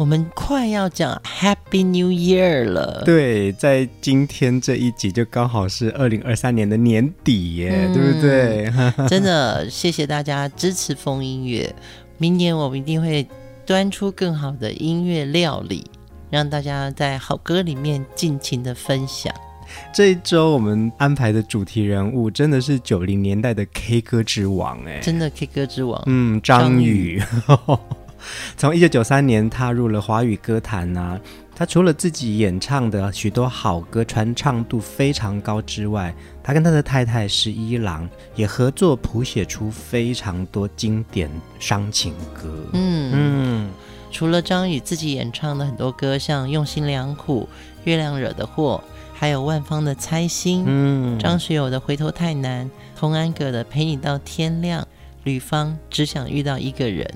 我们快要讲 Happy New Year 了，对，在今天这一集就刚好是二零二三年的年底耶，嗯、对不对？真的谢谢大家支持风音乐，明年我们一定会端出更好的音乐料理，让大家在好歌里面尽情的分享。这一周我们安排的主题人物真的是九零年代的 K 歌之王哎，真的 K 歌之王，嗯，张宇。从一九九三年踏入了华语歌坛啊，他除了自己演唱的许多好歌传唱度非常高之外，他跟他的太太十一郎也合作谱写出非常多经典伤情歌。嗯嗯，除了张宇自己演唱的很多歌，像《用心良苦》、《月亮惹的祸》，还有万芳的《猜心》，嗯，张学友的《回头太难》，童安格的《陪你到天亮》，吕方只想遇到一个人。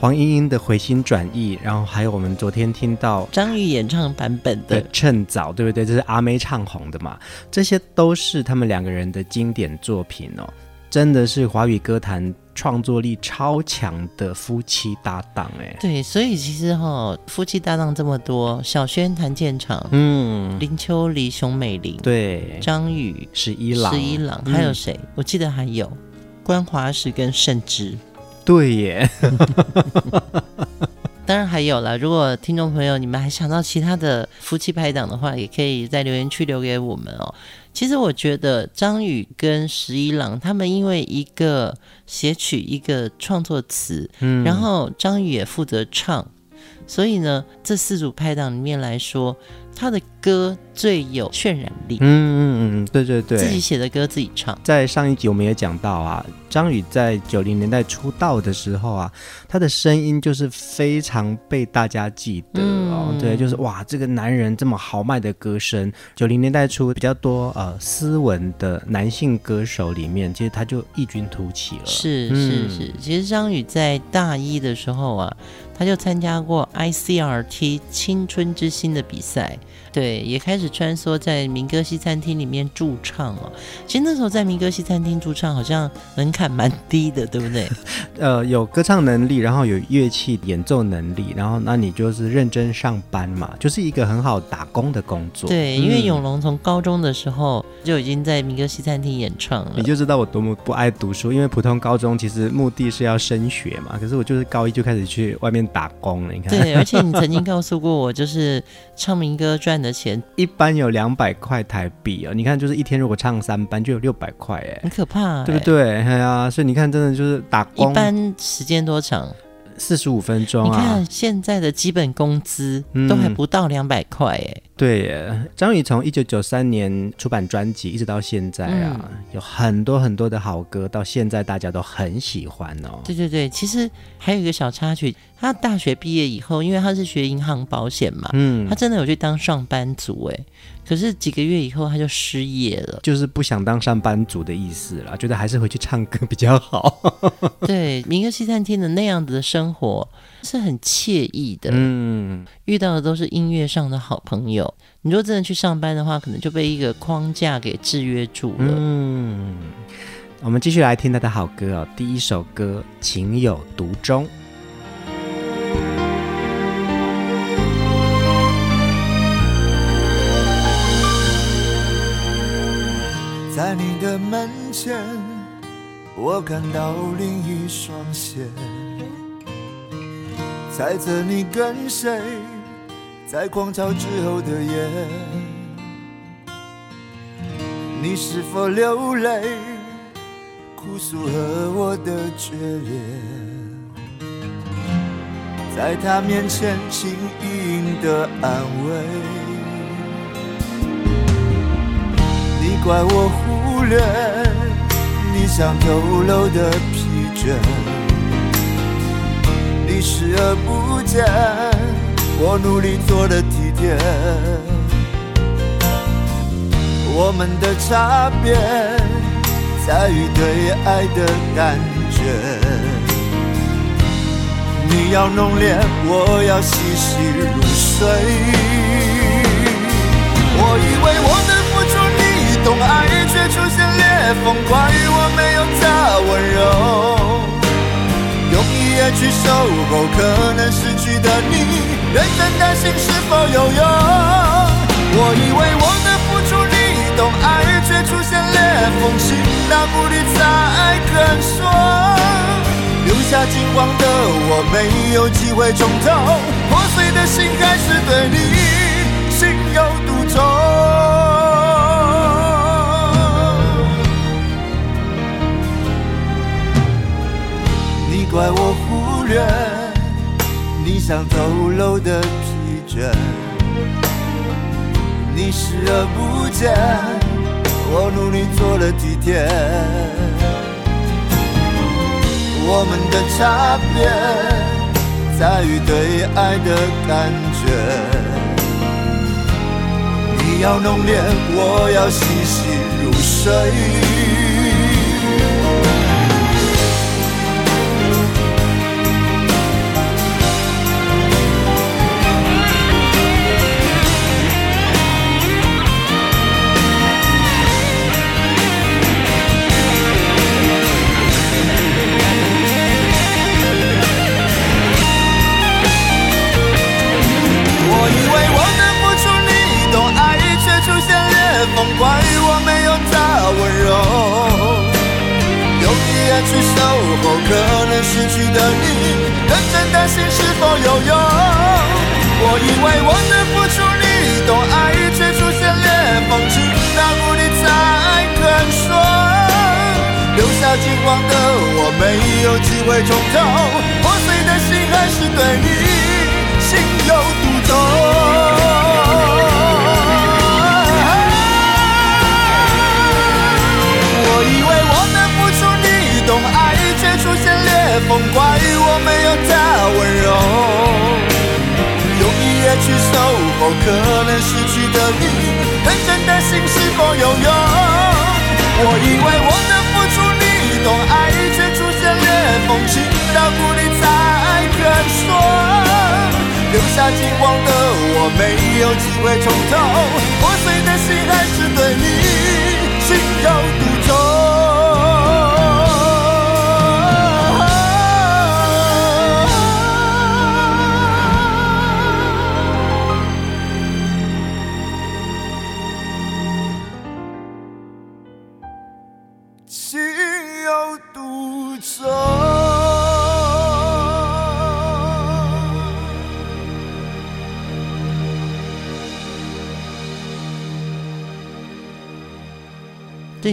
黄莺莺的回心转意，然后还有我们昨天听到张宇演唱版本的《趁早》，对不对？这是阿妹唱红的嘛？这些都是他们两个人的经典作品哦，真的是华语歌坛创作力超强的夫妻搭档哎。对，所以其实哈、哦，夫妻搭档这么多，小轩、谭健常，嗯，林秋离、熊美玲，对，张宇、十一郎、十一郎，还有谁？嗯、我记得还有关华石跟盛之。对耶，当然还有了。如果听众朋友你们还想到其他的夫妻拍档的话，也可以在留言区留给我们哦。其实我觉得张宇跟十一郎他们因为一个写曲，一个创作词，嗯，然后张宇也负责唱，所以呢，这四组拍档里面来说，他的歌最有渲染力。嗯嗯嗯，对对对，自己写的歌自己唱。在上一集我们也讲到啊。张宇在九零年代出道的时候啊，他的声音就是非常被大家记得哦。嗯、对，就是哇，这个男人这么豪迈的歌声。九零年代初比较多呃斯文的男性歌手里面，其实他就异军突起了。是是是，其实张宇在大一的时候啊，他就参加过 ICRT 青春之星的比赛，对，也开始穿梭在民歌西餐厅里面驻唱了。其实那时候在民歌西餐厅驻唱，好像门槛蛮低的，对不对？呃，有歌唱能力，然后有乐器演奏能力，然后那你就是认真上班嘛，就是一个很好打工的工作。对，因为永龙从高中的时候就已经在民歌西餐厅演唱了，你就知道我多么不爱读书。因为普通高中其实目的是要升学嘛，可是我就是高一就开始去外面打工了。你看，对，而且你曾经告诉过我，就是唱民歌赚的钱一般有两百块台币哦。你看，就是一天如果唱三班就有六百块，哎，很可怕，对不对？啊，所以你看，真的就是打工。一般时间多长？四十五分钟啊！你看现在的基本工资都还不到两百块哎。嗯对耶，张宇从一九九三年出版专辑一直到现在啊，嗯、有很多很多的好歌，到现在大家都很喜欢哦。对对对，其实还有一个小插曲，他大学毕业以后，因为他是学银行保险嘛，嗯，他真的有去当上班族哎，可是几个月以后他就失业了，就是不想当上班族的意思啦，觉得还是回去唱歌比较好。对，民歌西餐厅的那样子的生活是很惬意的，嗯，遇到的都是音乐上的好朋友。你说真的去上班的话，可能就被一个框架给制约住了。嗯，我们继续来听他的好歌哦。第一首歌《情有独钟》。在你的门前，我看到另一双鞋，猜测你跟谁？在狂潮之后的夜，你是否流泪？哭诉和我的决裂，在他面前轻盈的安慰。你怪我忽略你想透露的疲倦，你视而不见我努力做的体贴，我们的差别。在于对爱的感觉，你要浓烈，我要细细入睡。我以为我的付出你懂爱，却出现裂缝，怪我没有他温柔。用一夜去守候，可能失去的你，认真担心是否有用。我以为我的付出你懂爱，却出现裂缝，心那不理才肯说，留下惊慌的我没有机会重头，破碎的心还是对你怪我忽略你想透露的疲倦，你视而不见。我努力做了体贴，我们的差别在于对爱的感觉。你要浓烈，我要细细去守候可能失去的你，认真的心是否有用。我以为我的付出你懂爱，却出现裂缝，直到无力才肯说。留下惊慌的我，没有机会重头，破碎的心还是对你心有独钟。风怪我没有他温柔。用一夜去守候可能失去的你，认真的心是否有用？我以为我的付出你懂爱，却出现裂缝，情到谷底才肯说。留下寂寞的我没有机会重头，破碎的心还是对你心有独钟。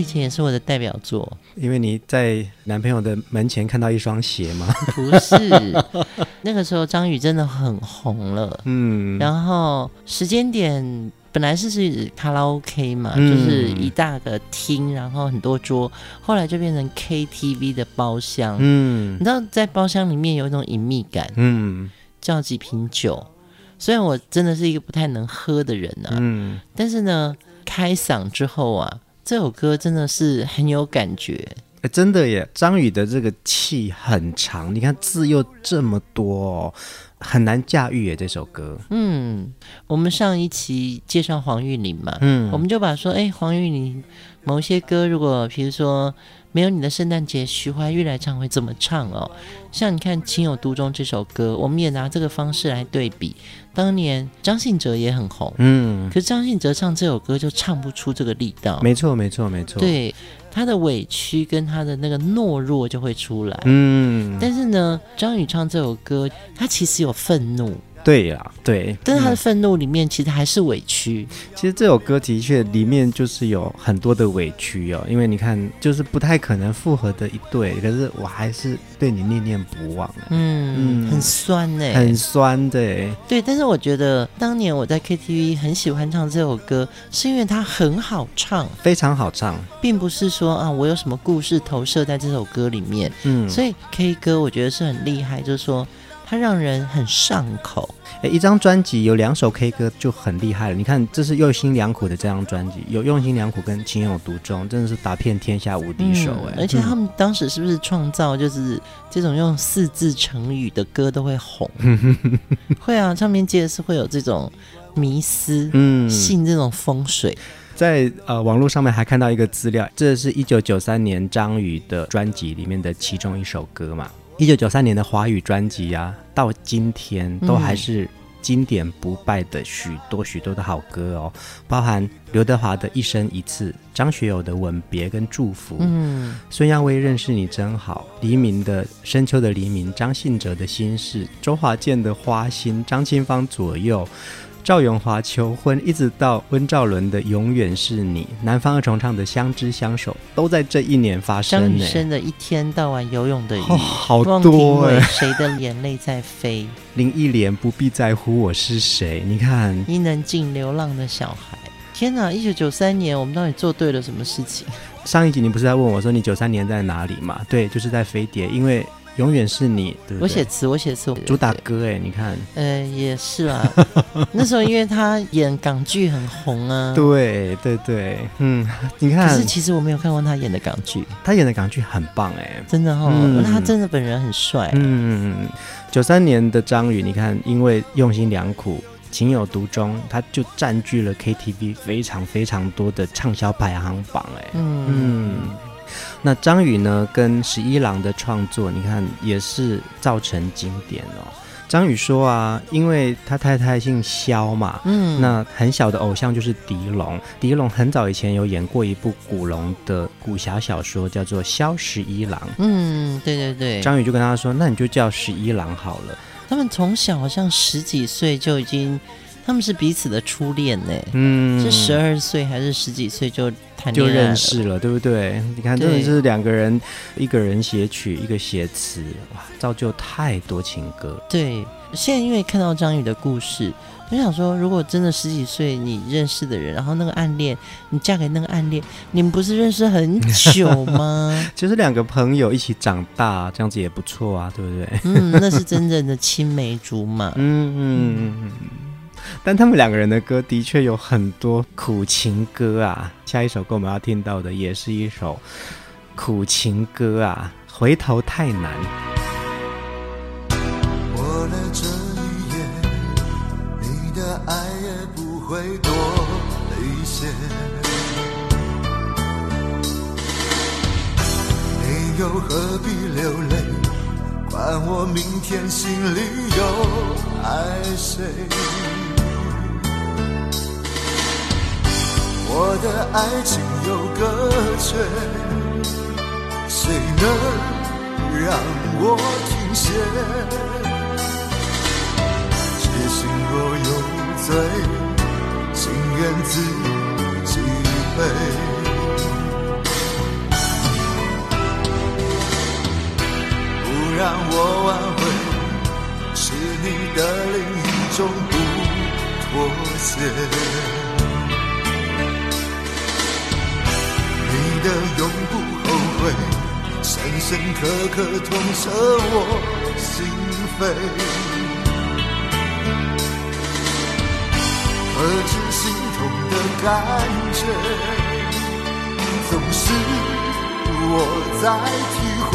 前也是我的代表作，因为你在男朋友的门前看到一双鞋吗？不是，那个时候张宇真的很红了，嗯，然后时间点本来是是卡拉 OK 嘛，嗯、就是一大个厅，然后很多桌，后来就变成 KTV 的包厢，嗯，你知道在包厢里面有一种隐秘感，嗯，叫几瓶酒，虽然我真的是一个不太能喝的人啊，嗯，但是呢，开嗓之后啊。这首歌真的是很有感觉，哎，真的耶！张宇的这个气很长，你看字又这么多哦，很难驾驭耶这首歌。嗯，我们上一期介绍黄韵玲嘛，嗯，我们就把说，哎，黄韵玲某些歌，如果比如说没有你的圣诞节，徐怀钰来唱会怎么唱哦？像你看《情有独钟》这首歌，我们也拿这个方式来对比。当年张信哲也很红，嗯，可是张信哲唱这首歌就唱不出这个力道。没错，没错，没错。对，他的委屈跟他的那个懦弱就会出来。嗯，但是呢，张宇唱这首歌，他其实有愤怒，对呀，对。但是他的愤怒里面其实还是委屈。其实这首歌的确里面就是有很多的委屈哦，因为你看，就是不太可能复合的一对，可是我还是对你念念不忘。嗯，嗯，很酸呢，很酸的。对，但是我觉得当年我在 KTV 很喜欢唱这首歌，是因为它很好唱，非常好唱，并不是说啊我有什么故事投射在这首歌里面。嗯，所以 K 歌我觉得是很厉害，就是说。它让人很上口。诶，一张专辑有两首 K 歌就很厉害了。你看，这是用心良苦的这张专辑，有用心良苦跟情有独钟，真的是打遍天下无敌手诶、嗯，而且他们当时是不是创造就是这种用四字成语的歌都会红？会啊，唱片界是会有这种迷思，嗯，信这种风水。在呃网络上面还看到一个资料，这是一九九三年张宇的专辑里面的其中一首歌嘛。一九九三年的华语专辑啊，到今天都还是经典不败的许多许多的好歌哦，包含刘德华的一生一次、张学友的吻别跟祝福，嗯，孙耀威认识你真好，黎明的深秋的黎明，张信哲的心事，周华健的花心，张清芳左右。赵永华求婚，一直到温兆伦的永远是你，南方二重唱的相知相守，都在这一年发生。张雨生的一天到晚游泳的鱼，哦、好多哎。谁的眼泪在飞？林忆莲不必在乎我是谁。你看，伊能静流浪的小孩。天哪！一九九三年，我们到底做对了什么事情？上一集你不是在问我说你九三年在哪里吗？对，就是在飞碟，因为。永远是你，对对，我写词，我写词，主打歌哎，你看，呃，也是啊。那时候因为他演港剧很红啊，对对对，嗯，你看，可是其实我没有看过他演的港剧，他演的港剧很棒哎，真的哈、哦，嗯、他真的本人很帅。嗯嗯嗯，九三年的张宇，你看，因为用心良苦、情有独钟，他就占据了 KTV 非常非常多的畅销排行榜哎，嗯。嗯那张宇呢，跟十一郎的创作，你看也是造成经典哦。张宇说啊，因为他太太姓萧嘛，嗯，那很小的偶像就是狄龙。狄龙很早以前有演过一部古龙的武侠小说，叫做《萧十一郎》。嗯，对对对。张宇就跟他说：“那你就叫十一郎好了。”他们从小好像十几岁就已经。他们是彼此的初恋呢，嗯，是十二岁还是十几岁就谈恋爱就认识了，对不对？你看，真的是两个人，一个人写曲，一个写词，哇，造就太多情歌。对，现在因为看到张宇的故事，我想说，如果真的十几岁你认识的人，然后那个暗恋，你嫁给那个暗恋，你们不是认识很久吗？就是两个朋友一起长大，这样子也不错啊，对不对？嗯，那是真正的青梅竹马。嗯嗯嗯。嗯但他们两个人的歌的确有很多苦情歌啊，下一首歌我们要听到的也是一首苦情歌啊，回头太难。过了这一夜，你的爱也不会多一些，你又何必流泪，管我明天心里又爱谁。我的爱情有个缺，谁能让我停歇？痴心若有罪，情愿自己背。不让我挽回，是你的另一种不妥协。的永不后悔，深深刻刻痛彻我心扉。何止心痛的感觉，总是我在体会。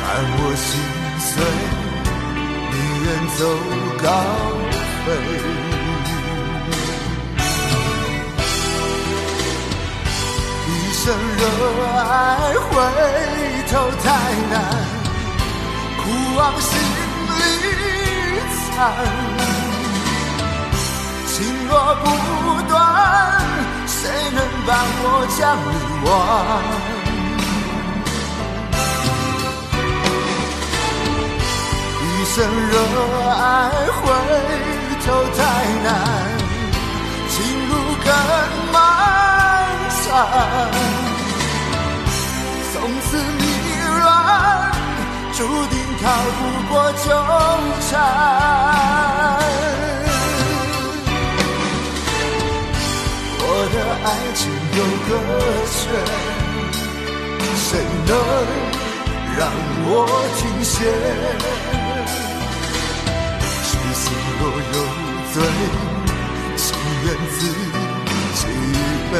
看我心碎，你远走高飞。一生热爱回头太难，苦往心里藏。情若不断，谁能帮我将你忘？一生热爱，回头太难，情路更漫长，注定逃不过纠缠。我的爱情有个缺，谁能？让我停歇，痴心若有罪，情愿自己背。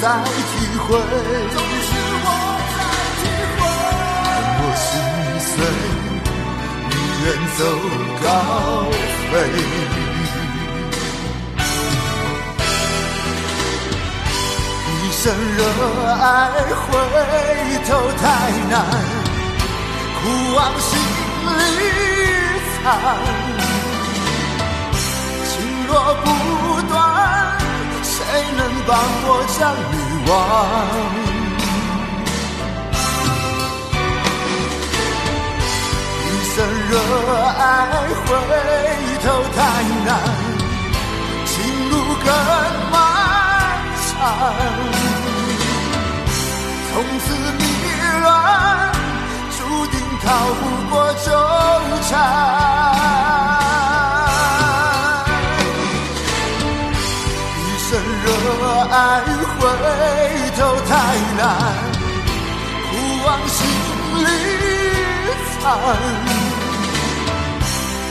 再体会，总是我。在体会，我心碎，你远走高飞。一生热爱，回头太难，苦往心里藏。情若不断。谁能帮我将欲望一生热爱回头太难情路更漫长。从此迷乱注定逃不过纠缠。难，不往心里藏。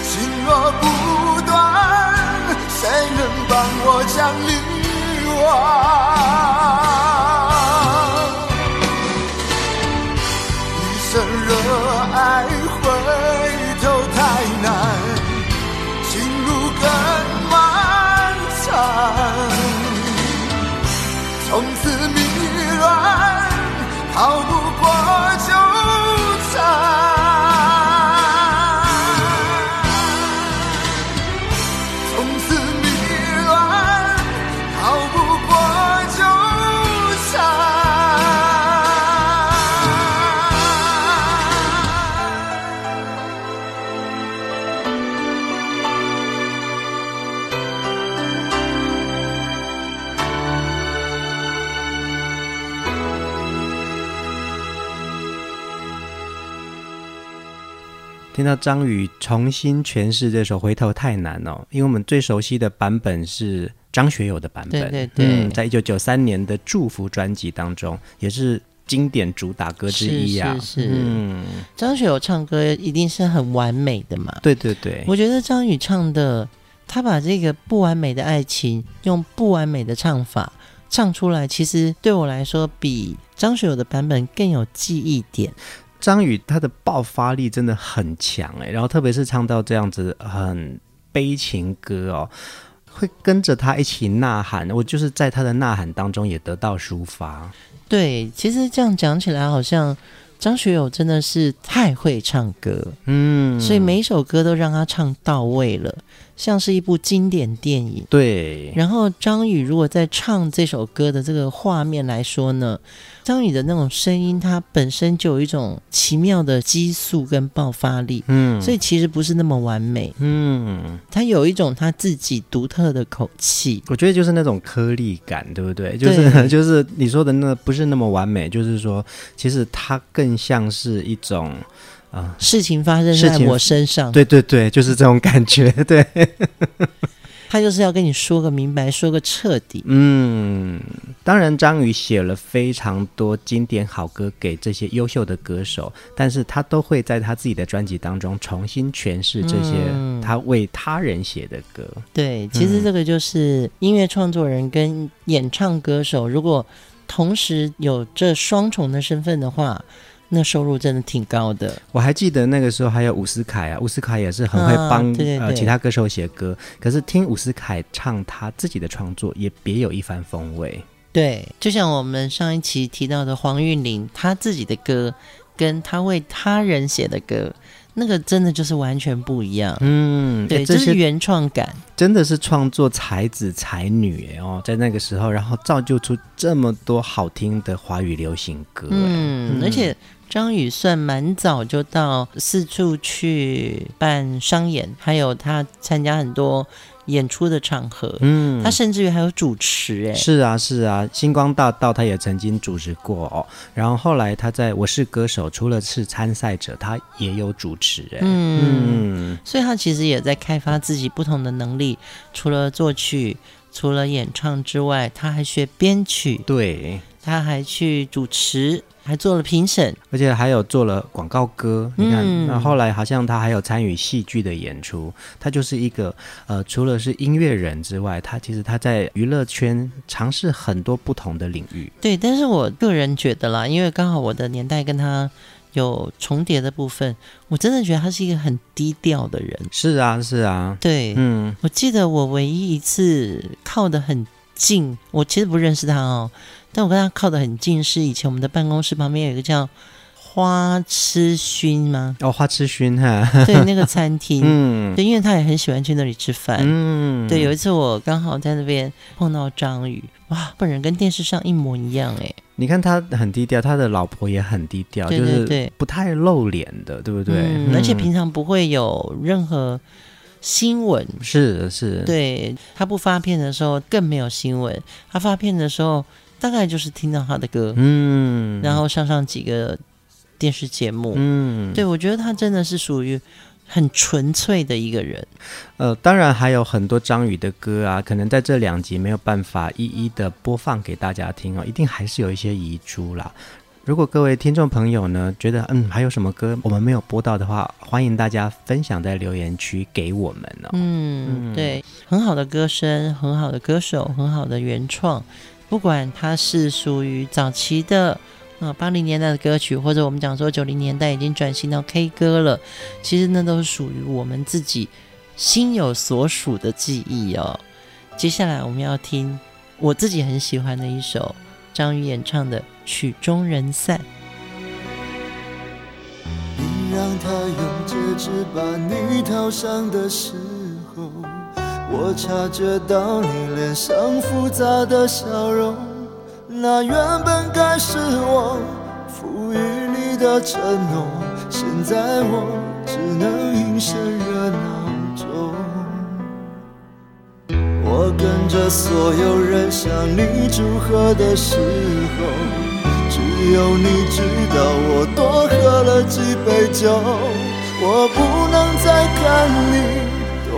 情若不断，谁能帮我将你忘？听到张宇重新诠释这首《回头太难》哦，因为我们最熟悉的版本是张学友的版本，对对对，嗯，在一九九三年的《祝福》专辑当中，也是经典主打歌之一啊。是是是，嗯，张学友唱歌一定是很完美的嘛？对对对，我觉得张宇唱的，他把这个不完美的爱情用不完美的唱法唱出来，其实对我来说比张学友的版本更有记忆点。张宇他的爆发力真的很强哎，然后特别是唱到这样子很悲情歌哦，会跟着他一起呐喊，我就是在他的呐喊当中也得到抒发。对，其实这样讲起来，好像张学友真的是太会唱歌，嗯，所以每一首歌都让他唱到位了。像是一部经典电影，对。然后张宇如果在唱这首歌的这个画面来说呢，张宇的那种声音，它本身就有一种奇妙的激素跟爆发力，嗯，所以其实不是那么完美，嗯，他有一种他自己独特的口气，我觉得就是那种颗粒感，对不对？就是 就是你说的那不是那么完美，就是说其实它更像是一种。啊，事情发生在我身上，对对对，就是这种感觉，对。他就是要跟你说个明白，说个彻底。嗯，当然，张宇写了非常多经典好歌给这些优秀的歌手，但是他都会在他自己的专辑当中重新诠释这些他为他人写的歌。嗯、对，其实这个就是音乐创作人跟演唱歌手，如果同时有这双重的身份的话。那收入真的挺高的。我还记得那个时候还有伍思凯啊，伍思凯也是很会帮、呃其他歌手写歌。可是听伍思凯唱他自己的创作，也别有一番风味。对，就像我们上一期提到的黄韵玲，她自己的歌跟他为他人写的歌，那个真的就是完全不一样。嗯，对，这是原创感，真的是创作才子才女哦，在那个时候，然后造就出这么多好听的华语流行歌。嗯，嗯而且。张宇算蛮早就到四处去办商演，还有他参加很多演出的场合。嗯，他甚至于还有主持哎。是啊，是啊，星光大道他也曾经主持过哦。然后后来他在我是歌手，除了是参赛者，他也有主持哎。嗯，嗯，所以他其实也在开发自己不同的能力，除了作曲，除了演唱之外，他还学编曲。对，他还去主持。还做了评审，而且还有做了广告歌。你看，那、嗯、后来好像他还有参与戏剧的演出。他就是一个呃，除了是音乐人之外，他其实他在娱乐圈尝试很多不同的领域。对，但是我个人觉得啦，因为刚好我的年代跟他有重叠的部分，我真的觉得他是一个很低调的人。是啊，是啊。对，嗯，我记得我唯一一次靠得很近，我其实不认识他哦。但我跟他靠得很近，是以前我们的办公室旁边有一个叫花痴熏吗？哦，花痴熏哈，对，那个餐厅，嗯，对，因为他也很喜欢去那里吃饭，嗯，对，有一次我刚好在那边碰到张宇，哇，本人跟电视上一模一样哎，你看他很低调，他的老婆也很低调，对对对，就是不太露脸的，对不对？嗯，而且平常不会有任何新闻，是是，对，他不发片的时候更没有新闻，他发片的时候。大概就是听到他的歌，嗯，然后上上几个电视节目，嗯，对，我觉得他真的是属于很纯粹的一个人。呃，当然还有很多张宇的歌啊，可能在这两集没有办法一一的播放给大家听哦，一定还是有一些遗珠啦。如果各位听众朋友呢，觉得嗯还有什么歌我们没有播到的话，欢迎大家分享在留言区给我们哦。嗯，对，很好的歌声，很好的歌手，很好的原创。不管它是属于早期的呃八零年代的歌曲，或者我们讲说九零年代已经转型到 K 歌了，其实那都是属于我们自己心有所属的记忆哦。接下来我们要听我自己很喜欢的一首张宇演唱的《曲终人散》。你让他用戒指把你套上的时。我察觉到你脸上复杂的笑容，那原本该是我赋予你的承诺，现在我只能隐身热闹中。我跟着所有人向你祝贺的时候，只有你知道我多喝了几杯酒，我不能再看你。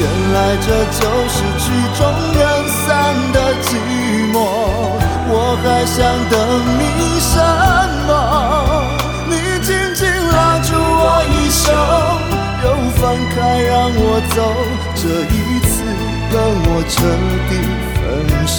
原来这就是曲终人散的寂寞，我还想等你什么？你紧紧拉住我衣袖，又放开让我走，这一次跟我彻底分手。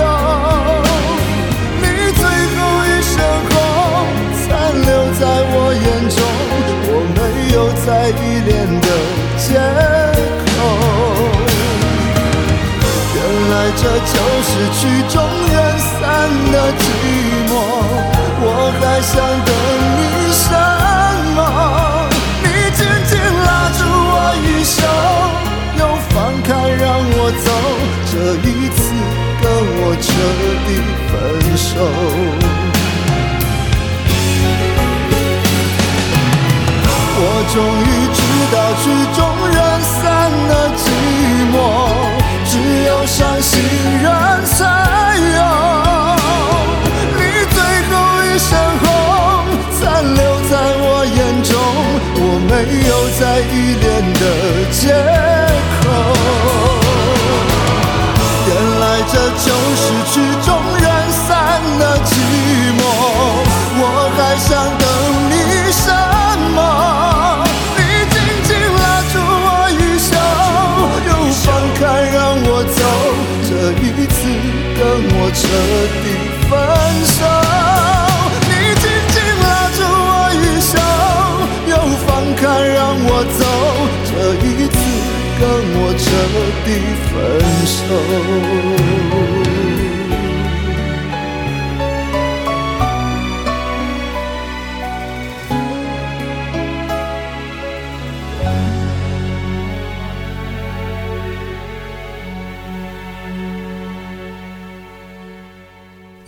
在我眼中，我没有再依恋的借口。原来这就是曲终人散的寂寞，我还想等你什么？你紧紧拉住我衣袖又放开，让我走。这一次跟我彻底分手。终于知道曲终人散的寂寞，只有伤心人才有。你最后一身红，残留在我眼中，我没有再依恋。的借口，原来这就是曲终的分手。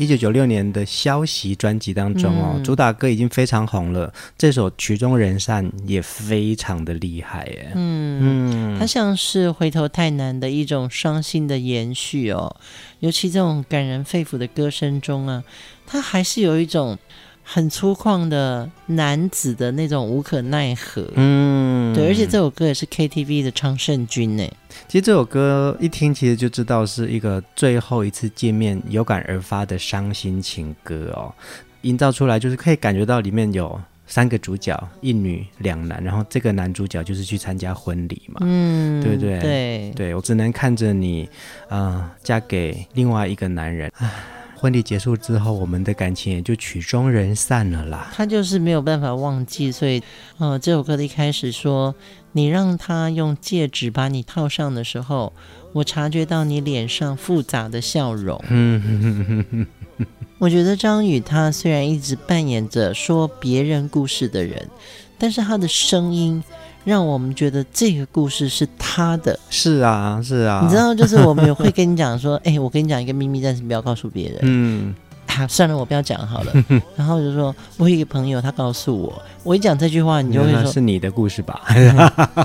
一九九六年的消息专辑当中哦，嗯、主打歌已经非常红了，这首《曲终人散》也非常的厉害耶。嗯嗯，它像是回头太难的一种伤心的延续哦，尤其这种感人肺腑的歌声中啊，它还是有一种。很粗犷的男子的那种无可奈何，嗯，对，而且这首歌也是 KTV 的常胜军呢。其实这首歌一听，其实就知道是一个最后一次见面有感而发的伤心情歌哦，营造出来就是可以感觉到里面有三个主角，一女两男，然后这个男主角就是去参加婚礼嘛，嗯，对不对？对，对，我只能看着你，啊、呃，嫁给另外一个男人，唉。婚礼结束之后，我们的感情也就曲终人散了啦。他就是没有办法忘记，所以，呃，这首歌的一开始说：“你让他用戒指把你套上的时候，我察觉到你脸上复杂的笑容。”嗯，我觉得张宇他虽然一直扮演着说别人故事的人，但是他的声音。让我们觉得这个故事是他的。是啊，是啊。你知道，就是我们也会跟你讲说，哎、欸，我跟你讲一个秘密，但是不要告诉别人。嗯。啊，算了，我不要讲好了。然后就说，我有一个朋友，他告诉我，我一讲这句话，你就会说，是你的故事吧？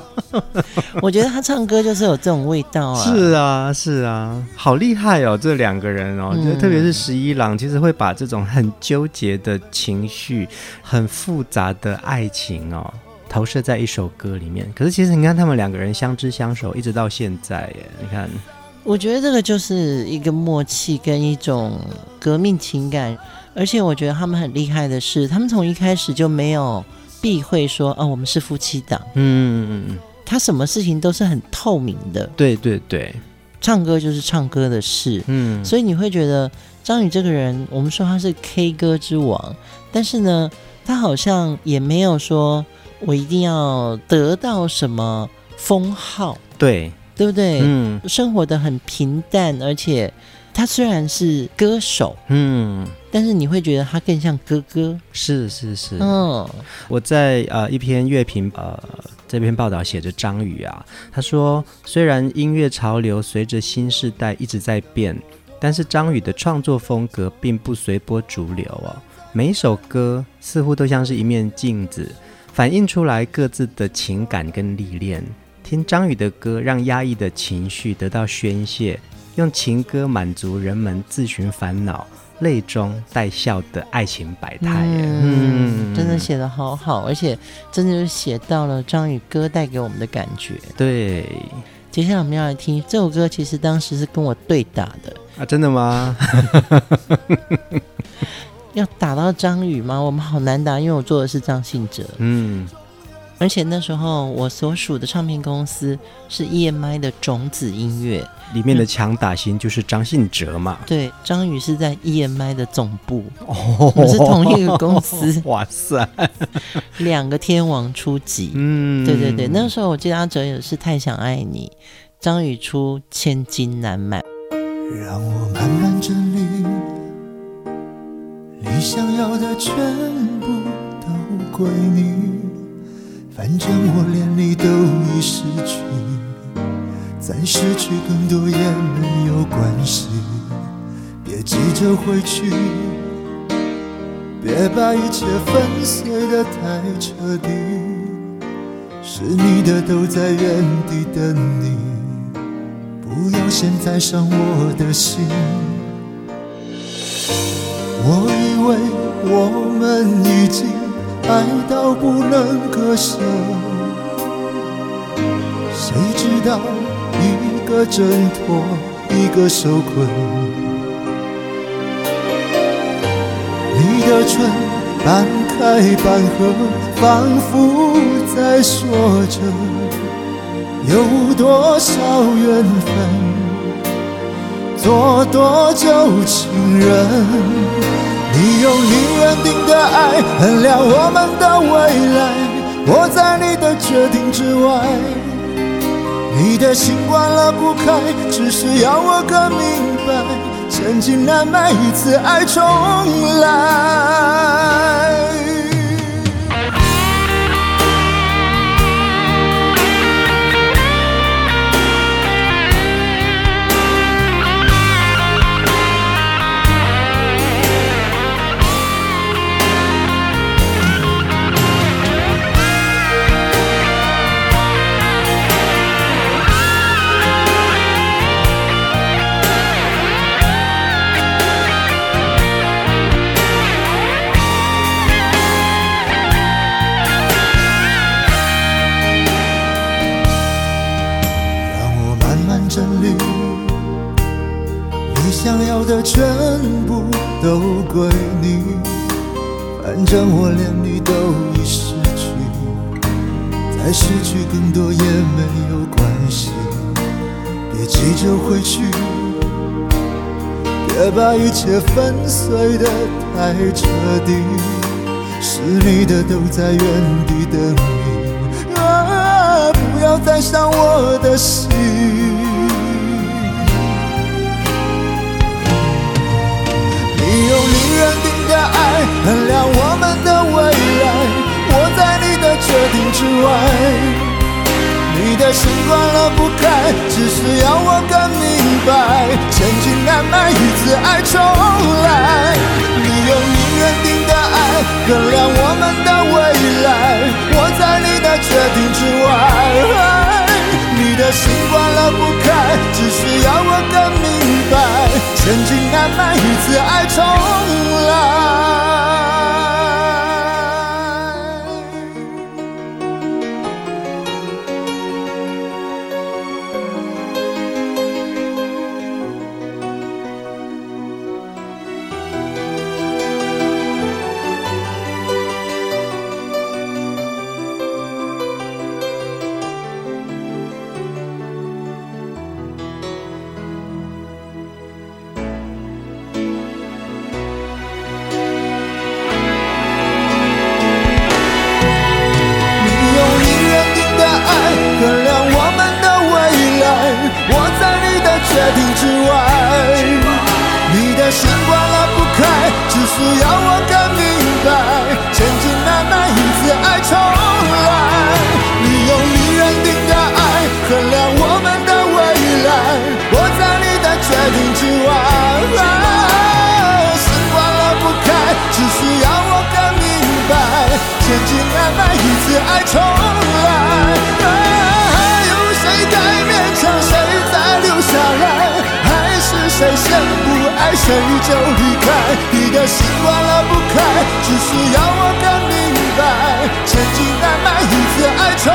我觉得他唱歌就是有这种味道啊。是啊，是啊，好厉害哦，这两个人哦，就特别是十一郎，其实会把这种很纠结的情绪、很复杂的爱情哦。投射在一首歌里面，可是其实你看他们两个人相知相守，一直到现在耶。你看，我觉得这个就是一个默契跟一种革命情感，而且我觉得他们很厉害的是，他们从一开始就没有避讳说，哦，我们是夫妻档。嗯嗯嗯嗯，他什么事情都是很透明的。对对对，唱歌就是唱歌的事。嗯，所以你会觉得张宇这个人，我们说他是 K 歌之王，但是呢，他好像也没有说。我一定要得到什么封号？对，对不对？嗯，生活的很平淡，而且他虽然是歌手，嗯，但是你会觉得他更像哥哥。是是是，嗯，我在呃一篇乐评呃这篇报道写着张宇啊，他说虽然音乐潮流随着新时代一直在变，但是张宇的创作风格并不随波逐流哦，每一首歌似乎都像是一面镜子。反映出来各自的情感跟历练，听张宇的歌，让压抑的情绪得到宣泄，用情歌满足人们自寻烦恼，泪中带笑的爱情百态。嗯，嗯真的写的好好，而且真的是写到了张宇歌带给我们的感觉。对，接下来我们要来听这首歌，其实当时是跟我对打的啊，真的吗？要打到张宇吗？我们好难打，因为我做的是张信哲。嗯。而且那时候我所属的唱片公司是 EMI 的种子音乐，里面的强打星就是张信哲嘛。对，张宇是在 EMI 的总部，哦，我们是同一个公司。哇塞，两个天王出击。嗯，对对对，那时候我记得阿哲也是太想爱你，张宇出千金难买。让我慢慢整理，你想要的全部都归你。反正我连你都已失去，再失去更多也没有关系。别急着回去，别把一切粉碎得太彻底。是你的都在原地等你，不要现在伤我的心。我以为我们已经。爱到不能割舍，谁知道一个挣脱，一个受困。你的唇半开半合，仿佛在说着有多少缘分，做多久情人。你用你认定的爱衡量我们的未来，我在你的决定之外。你的心关了不开，只是要我更明白，千金难买一次爱重来。想要的全部都归你，反正我连你都已失去，再失去更多也没有关系。别急着回去，别把一切粉碎的太彻底。是你的都在原地等你，啊，不要再伤我的心。衡量我们的未来，我在你的决定之外。你的心关了不开，只是要我更明白，千金难买一次爱重来。你用你认定的爱衡量我们的未来，我在你的决定之外。你的心关了不开，只是要我更明白，千金难买一次爱重来。之外。你的心关了不开，只是要我看明白。谁就离开，你的心我了不开，只是要我更明白，千金难买一次爱重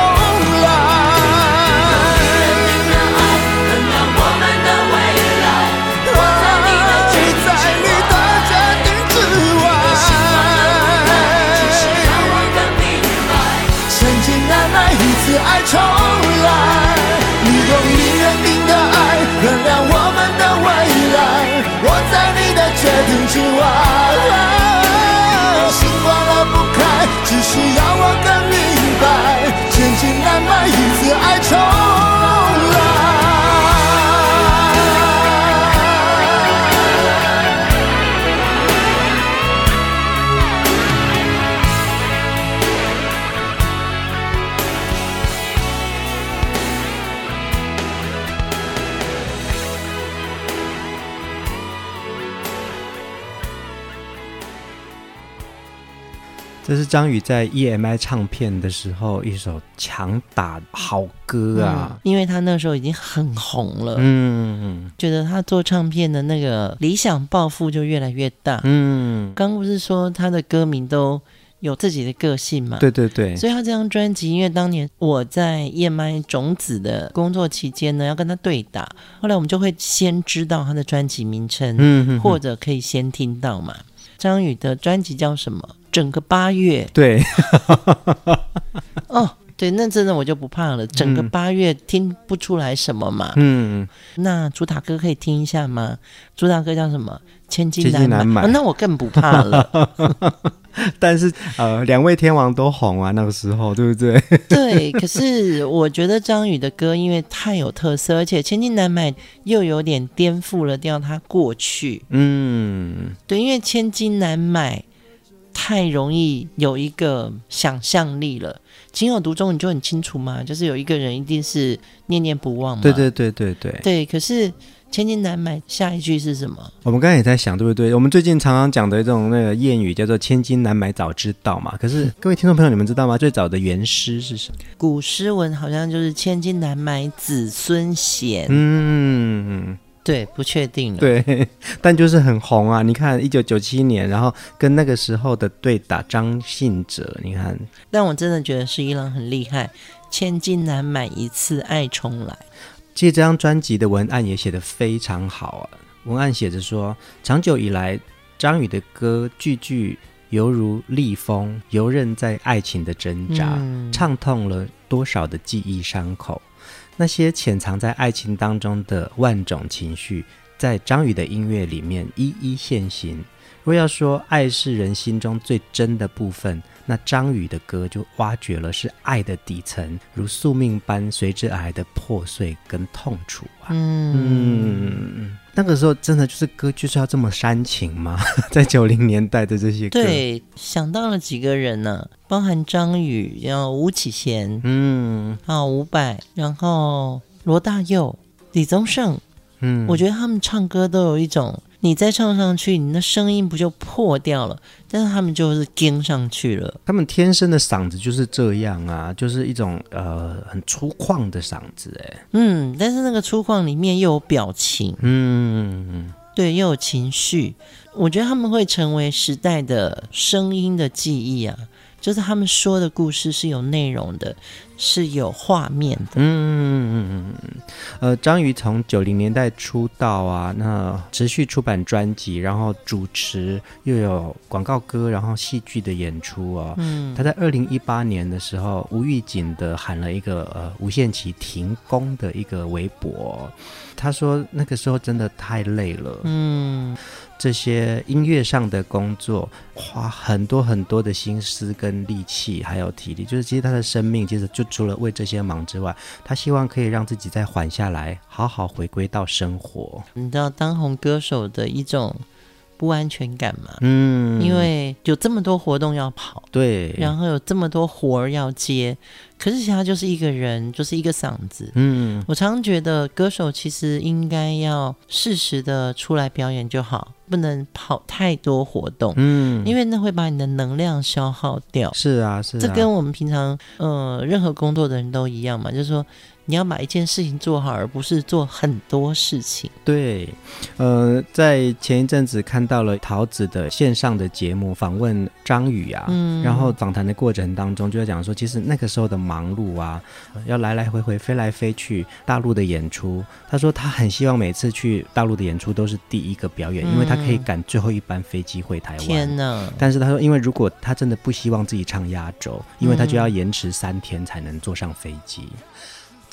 这是张宇在 EMI 唱片的时候一首强打好歌啊，嗯，因为他那时候已经很红了，嗯，觉得他做唱片的那个理想抱负就越来越大，嗯，刚不是说他的歌名都有自己的个性嘛，对对对，所以他这张专辑，因为当年我在 EMI 种子的工作期间呢，要跟他对打，后来我们就会先知道他的专辑名称，嗯哼哼，或者可以先听到嘛。张宇的专辑叫什么？整个八月，对，哦，对，那真的我就不怕了。整个八月听不出来什么嘛。嗯，那主打歌可以听一下吗？主打歌叫什么？千金难买。难买。哦，那我更不怕了。但是呃，两位天王都红啊，那个时候对不对？对。可是我觉得张宇的歌因为太有特色，而且千金难买又有点颠覆了掉他过去。嗯，对，因为千金难买。太容易有一个想象力了，情有独钟你就很清楚嘛，就是有一个人一定是念念不忘嘛。对对对对对。对，可是千金难买下一句是什么？我们刚才也在想，对不对？我们最近常常讲的一种那个谚语叫做“千金难买早知道”嘛。可是 各位听众朋友，你们知道吗？最早的原诗是什么？古诗文好像就是“千金难买子孙贤”。嗯。对，不确定了。对，但就是很红啊！你看，一九九七年，然后跟那个时候的对打张信哲，你看。但我真的觉得是伊朗很厉害，千金难买一次爱重来。其实这张专辑的文案也写得非常好啊，文案写着说：长久以来，张宇的歌句句犹如利锋，游刃在爱情的挣扎，嗯、畅痛了多少的记忆伤口。那些潜藏在爱情当中的万种情绪，在张宇的音乐里面一一现形。若要说爱是人心中最真的部分，那张宇的歌就挖掘了是爱的底层，如宿命般随之而来的破碎跟痛楚啊。嗯，嗯，那个时候真的就是歌就是要这么煽情吗？在九零年代的这些歌，对，想到了几个人呢、啊？包含张宇，然后吴启贤，嗯，还有伍佰，然后罗大佑、李宗盛，嗯，我觉得他们唱歌都有一种。你再唱上去，你的声音不就破掉了？但是他们就是跟上去了。他们天生的嗓子就是这样啊，就是一种呃很粗犷的嗓子，哎，嗯，但是那个粗犷里面又有表情，嗯，对，又有情绪。我觉得他们会成为时代的声音的记忆啊。就是他们说的故事是有内容的，是有画面的。嗯嗯嗯嗯。呃，张宇从九零年代出道啊，那持续出版专辑，然后主持又有广告歌，然后戏剧的演出哦。嗯。他在二零一八年的时候，无预警的喊了一个呃无限期停工的一个微博，他说那个时候真的太累了。嗯。这些音乐上的工作，花很多很多的心思跟力气，还有体力，就是其实他的生命，其实就除了为这些忙之外，他希望可以让自己再缓下来，好好回归到生活。你知道当红歌手的一种不安全感嘛？嗯，因为有这么多活动要跑，对，然后有这么多活儿要接。可是其他就是一个人，就是一个嗓子。嗯，我常常觉得歌手其实应该要适时的出来表演就好，不能跑太多活动。嗯，因为那会把你的能量消耗掉。是啊，是啊。这跟我们平常呃任何工作的人都一样嘛，就是说。你要把一件事情做好，而不是做很多事情。对，呃，在前一阵子看到了桃子的线上的节目访问张宇啊，嗯，然后访谈的过程当中就在讲说，其实那个时候的忙碌啊，要来来回回飞来飞去大陆的演出，他说他很希望每次去大陆的演出都是第一个表演，嗯，因为他可以赶最后一班飞机回台湾。天哪！但是他说，因为如果他真的不希望自己唱压轴，因为他就要延迟三天才能坐上飞机。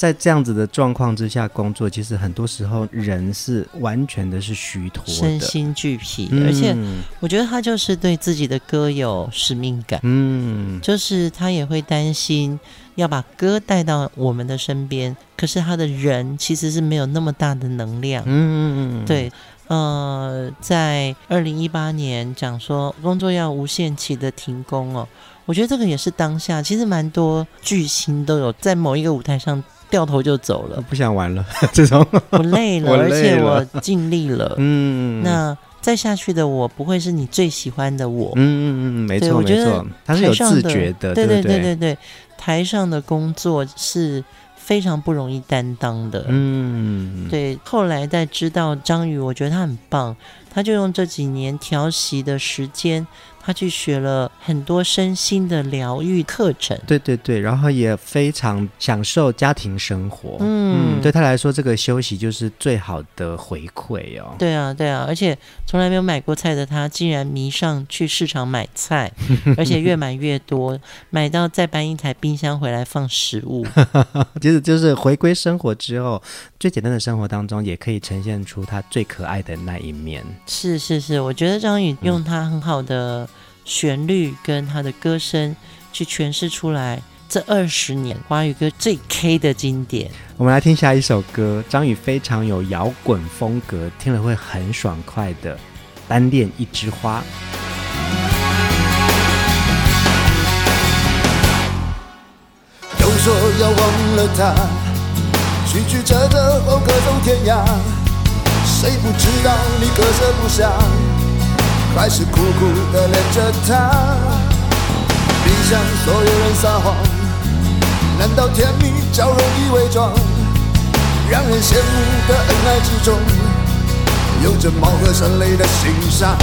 在这样子的状况之下工作，其实很多时候人是完全的是虚脱的，身心俱疲。嗯。而且我觉得他就是对自己的歌有使命感，嗯，就是他也会担心要把歌带到我们的身边，可是他的人其实是没有那么大的能量，嗯，对，呃，在二零一八年讲说工作要无限期的停工哦，我觉得这个也是当下其实蛮多巨星都有在某一个舞台上。掉头就走了，不想玩了。这种 我累了，而且我尽力了。嗯，那再下去的我不会是你最喜欢的我。嗯嗯嗯，没错没错，他是有自觉的，对对对对对对。台上的工作是非常不容易担当的。嗯，对。后来再知道张宇，我觉得他很棒，他就用这几年调息的时间。他去学了很多身心的疗愈课程，对对对，然后也非常享受家庭生活。嗯，嗯，对他来说，这个休息就是最好的回馈哦。对啊，对啊，而且从来没有买过菜的他，竟然迷上去市场买菜，而且越买越多，买到再搬一台冰箱回来放食物。其实就是回归生活之后，最简单的生活当中，也可以呈现出他最可爱的那一面。是是是，我觉得张宇用他很好的。旋律跟他的歌声去诠释出来，这二十年华语歌最 K 的经典。我们来听下一首歌，张宇非常有摇滚风格，听了会很爽快的《单恋一枝花》。都说要忘了他，曲曲折折后各走天涯，谁不知道你割舍不下。还是苦苦的恋着她，并向所有人撒谎。难道甜蜜较容易伪装？让人羡慕的恩爱之中，有着貌合神离的心伤。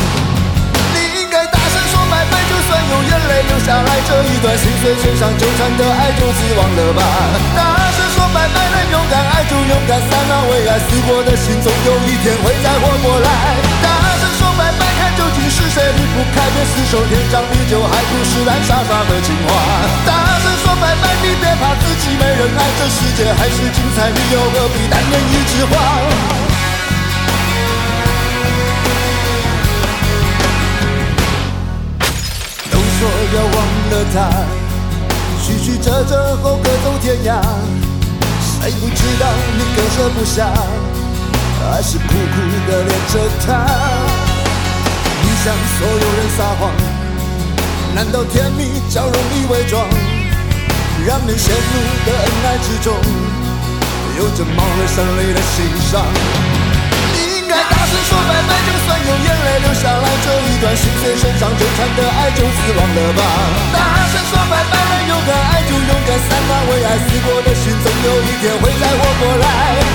你应该大声说拜拜，就算有眼泪流下来，这一段心碎线上纠缠的爱就此忘了吧。说拜拜，能勇敢爱就勇敢散那，为爱死过的心，总有一天会再活过来。大声说拜拜。看究竟是谁离不开，别厮守天长地久，还不是懒傻傻的情话。大声说拜拜，你别怕自己没人爱，这世界还是精彩，你又何必单恋一枝花？都说要忘了他，曲曲折折后各走天涯，谁不知道你割舍不下，还是苦苦的恋着他。你向所有人撒谎，难道甜蜜较容易伪装？让人羡慕的恩爱之中，有着貌合神离的心伤。大声说拜拜，就算有眼泪流下来，这一段心碎身上纠缠的爱就此忘了吧。大声说拜拜，能勇敢爱就勇敢散吧，为爱死过的心，总有一天会再活过来。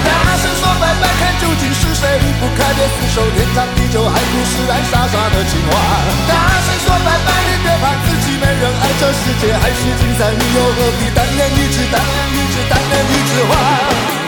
大声说拜拜，看究竟是谁离不开，别厮守天长地久，还不是爱傻傻的情话。大声说拜拜，你别怕自己没人爱，这世界还是精彩，你又何必单恋一枝，单恋一枝，单恋一枝花？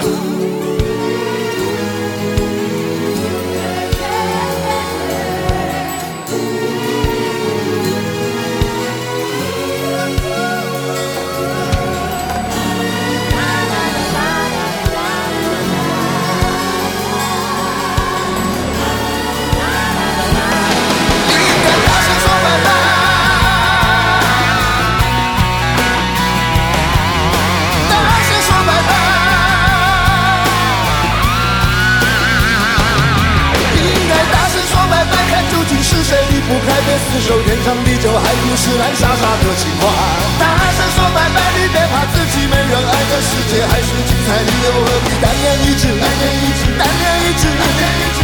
谁离不开别死守天长地久，还不是懒傻傻的情话。大声说拜拜。你别怕自己没人爱这世界还是精彩，你又何必单恋一枝，单恋一枝，单恋一直，单恋一直，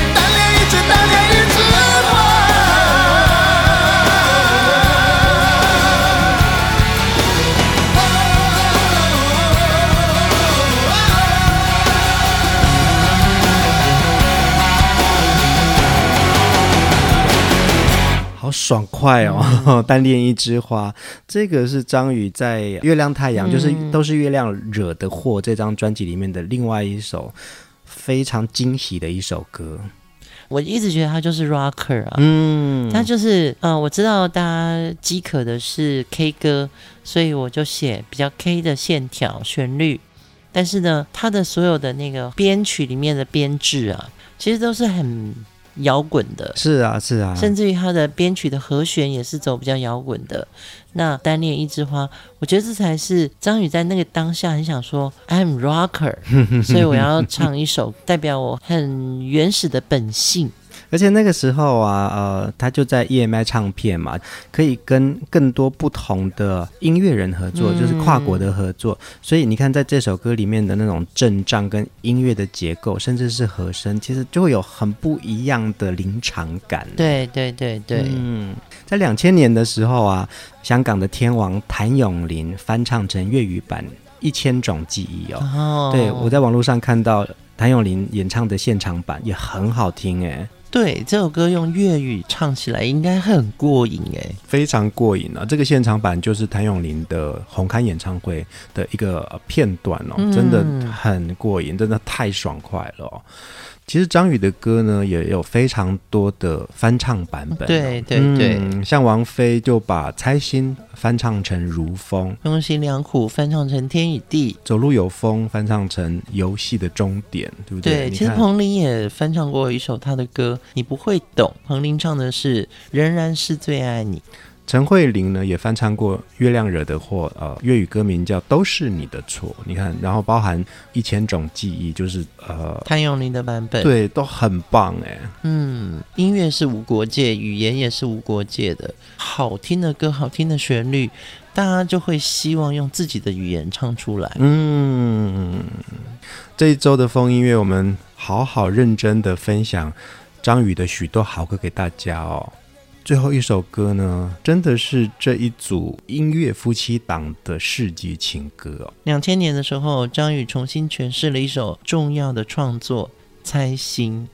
爽快哦！嗯、单恋一枝花，这个是张宇在《月亮太阳》嗯，就是都是月亮惹的祸这张专辑里面的另外一首非常惊喜的一首歌。我一直觉得他就是 rocker 啊，嗯，他就是嗯、呃，我知道大家饥渴的是 K 歌，所以我就写比较 K 的线条旋律，但是呢，他的所有的那个编曲里面的编制啊，其实都是很。摇滚的，是啊，是啊，甚至于他的编曲的和弦也是走比较摇滚的。那单恋一枝花，我觉得这才是张宇在那个当下很想说 I'm rocker，所以我要唱一首代表我很原始的本性。而且那个时候啊，呃，他就在 EMI 唱片嘛，可以跟更多不同的音乐人合作，嗯，就是跨国的合作。所以你看，在这首歌里面的那种阵仗跟音乐的结构，甚至是和声，其实就会有很不一样的临场感。对对对对，嗯，在两千年的时候啊，香港的天王谭咏麟翻唱成粤语版《一千种记忆》哦。哦，对，我在网络上看到谭咏麟演唱的现场版也很好听哎。对，这首歌用粤语唱起来应该很过瘾哎，非常过瘾啊！这个现场版就是谭咏麟的红磡演唱会的一个片段哦，真的很过瘾，真的太爽快了哦。其实张宇的歌呢，也有非常多的翻唱版本。对对对、嗯，像王菲就把《猜心》翻唱成《如风》，用心良苦翻唱成《天与地》，走路有风翻唱成《游戏的终点》，对不对？对，其实彭羚也翻唱过一首他的歌，你不会懂。彭羚唱的是《仍然是最爱你》。陈慧琳呢也翻唱过《月亮惹的祸》，呃，粤语歌名叫《都是你的错》。你看，然后包含一千种记忆，就是呃，谭咏麟的版本，对，都很棒哎。嗯，音乐是无国界，语言也是无国界的。好听的歌，好听的旋律，大家就会希望用自己的语言唱出来。嗯，这一周的风音乐，我们好好认真的分享张宇的许多好歌给大家哦。最后一首歌呢，真的是这一组音乐夫妻档的世纪情歌哦。两千年的时候，张宇重新诠释了一首重要的创作《猜心》。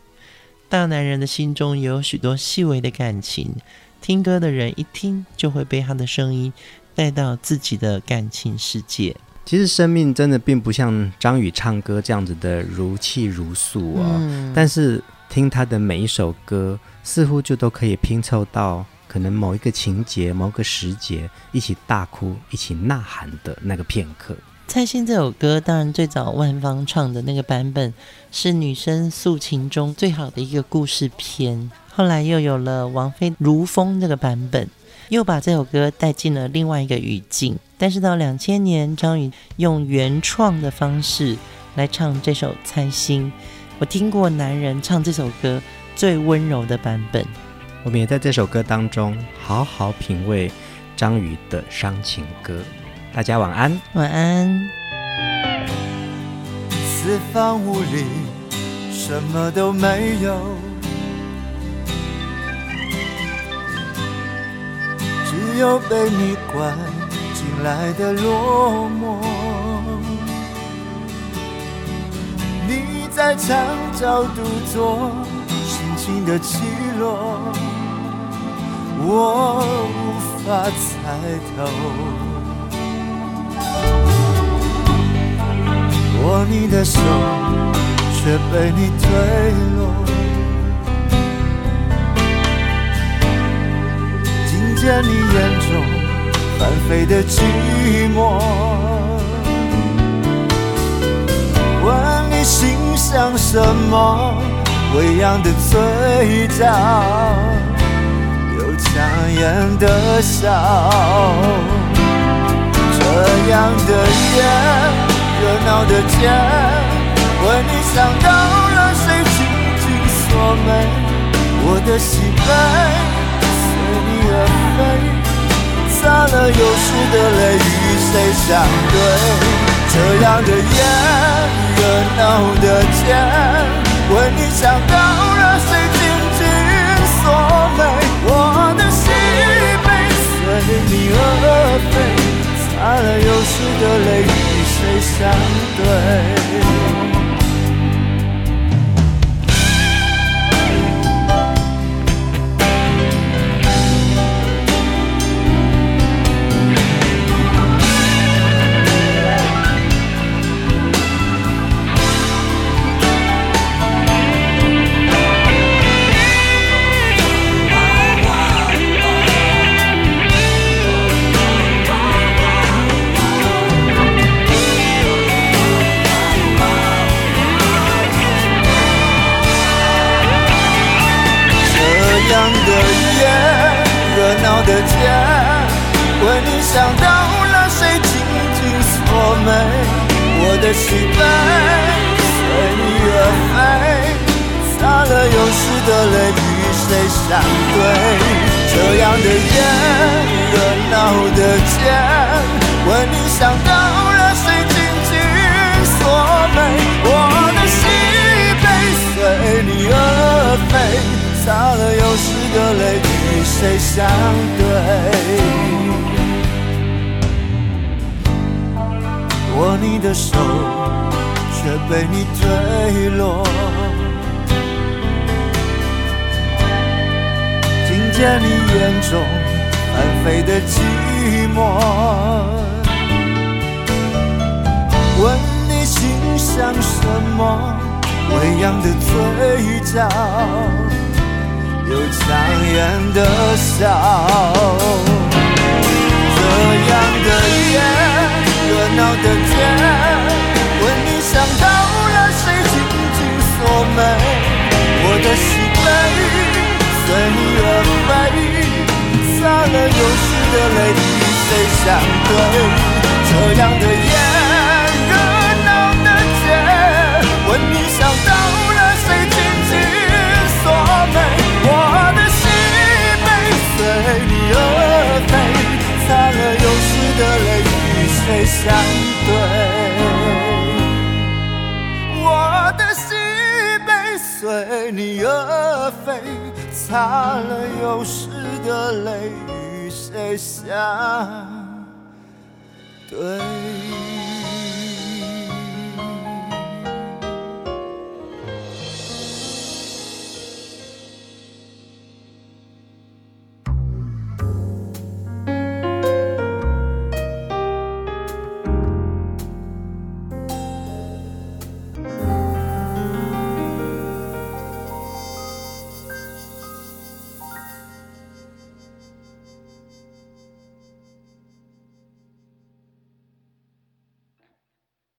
大男人的心中也有许多细微的感情，听歌的人一听就会被他的声音带到自己的感情世界。其实生命真的并不像张宇唱歌这样子的如泣如诉哦，嗯、但是听他的每一首歌。似乎就都可以拼凑到可能某一个情节、某个时节，一起大哭、一起呐喊的那个片刻。猜心这首歌，当然最早万芳唱的那个版本是女生诉情中最好的一个故事片。后来又有了王菲《如风》这个版本，又把这首歌带进了另外一个语境。但是到两千年，张宇用原创的方式来唱这首《猜心》，我听过男人唱这首歌。最温柔的版本，我们也在这首歌当中好好品味张宇的伤情歌。大家晚安，晚安。四方五里，什么都没有，只有被你关进来的落寞。你在墙角独坐。心情的起落，我无法猜透。握你的手，却被你推落。听见你眼中翻飞的寂寞，你心想什么？微扬的嘴角，有强颜的笑，这样的夜，热闹的街，为你想到了谁紧紧锁眉，我的喜悲随你而飞。擦了又湿的泪与谁相对？这样的夜，的街，为你想到了谁紧紧锁眉？我的心被随你而飞，擦了又湿的泪与谁相对？的喜悲随你而飞，擦了又湿的泪与谁相对？这样的夜，热闹的街，为你想到了谁紧紧锁眉？我的喜悲随你而飞，擦了又湿的泪与谁相对？握你的手，却被你推落。听见你眼中翻飞的寂寞，问你心想什么？微扬的嘴角，有强颜的笑。这样的夜。热闹的街，问你想到了谁紧紧锁眉？我的喜悲随你而飞，擦了又湿的泪与谁相对？这样的夜，擦了又湿的泪。与谁相对？我的喜悲随你而飞，擦了又湿的泪与谁相对？